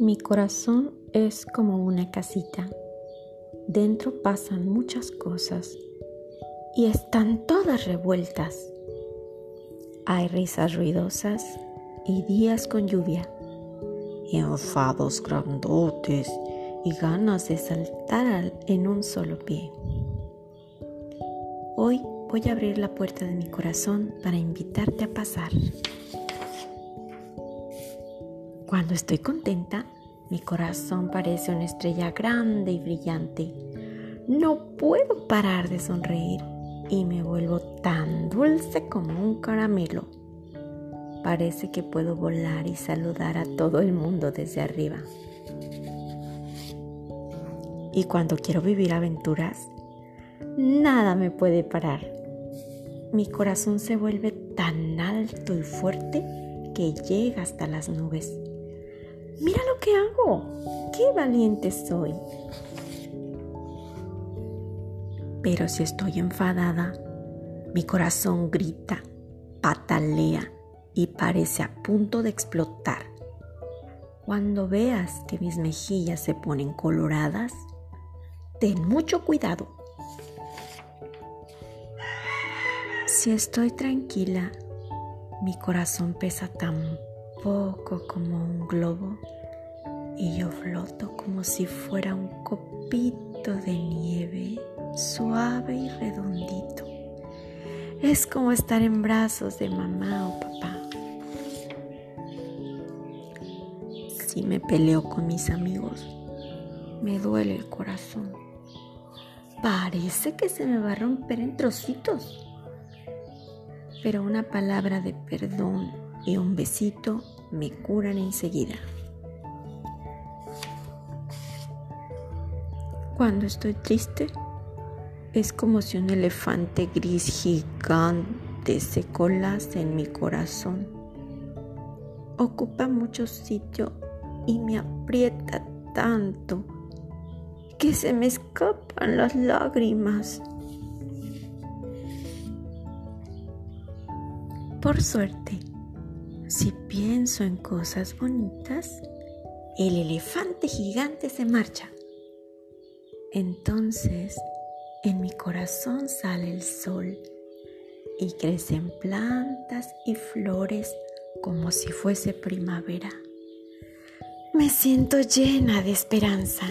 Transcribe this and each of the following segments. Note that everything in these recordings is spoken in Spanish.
Mi corazón es como una casita. Dentro pasan muchas cosas y están todas revueltas. Hay risas ruidosas y días con lluvia, enfados grandotes y ganas de saltar en un solo pie. Hoy voy a abrir la puerta de mi corazón para invitarte a pasar. Cuando estoy contenta, mi corazón parece una estrella grande y brillante. No puedo parar de sonreír y me vuelvo tan dulce como un caramelo. Parece que puedo volar y saludar a todo el mundo desde arriba. Y cuando quiero vivir aventuras, nada me puede parar. Mi corazón se vuelve tan alto y fuerte que llega hasta las nubes. Mira lo que hago. Qué valiente soy. Pero si estoy enfadada, mi corazón grita, patalea y parece a punto de explotar. Cuando veas que mis mejillas se ponen coloradas, ten mucho cuidado. Si estoy tranquila, mi corazón pesa tan poco como un globo y yo floto como si fuera un copito de nieve suave y redondito. Es como estar en brazos de mamá o papá. Si me peleo con mis amigos, me duele el corazón. Parece que se me va a romper en trocitos. Pero una palabra de perdón y un besito me curan enseguida. Cuando estoy triste, es como si un elefante gris gigante se colase en mi corazón. Ocupa mucho sitio y me aprieta tanto que se me escapan las lágrimas. Por suerte, si pienso en cosas bonitas, el elefante gigante se marcha. Entonces, en mi corazón sale el sol y crecen plantas y flores como si fuese primavera. Me siento llena de esperanza.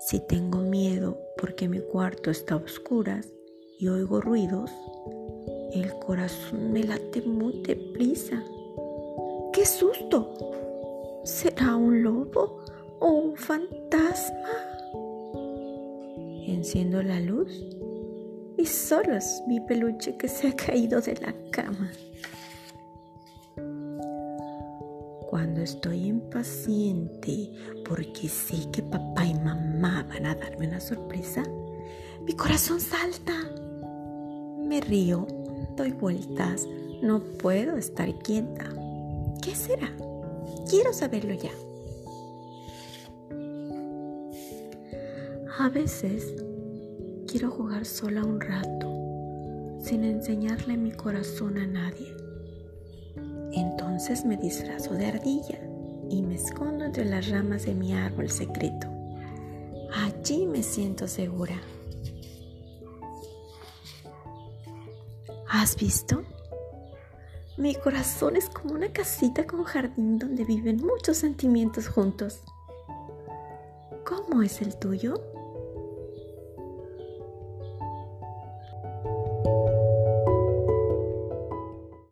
Si tengo miedo porque mi cuarto está a oscuras y oigo ruidos, el corazón me late muy deprisa. ¡Qué susto! ¿Será un lobo o un fantasma? Enciendo la luz y solo es mi peluche que se ha caído de la cama. Cuando estoy impaciente porque sé que papá y mamá van a darme una sorpresa, mi corazón salta. Me río doy vueltas, no puedo estar quieta. ¿Qué será? Quiero saberlo ya. A veces quiero jugar sola un rato, sin enseñarle mi corazón a nadie. Entonces me disfrazo de ardilla y me escondo entre las ramas de mi árbol secreto. Allí me siento segura. ¿Has visto? Mi corazón es como una casita con jardín donde viven muchos sentimientos juntos. ¿Cómo es el tuyo?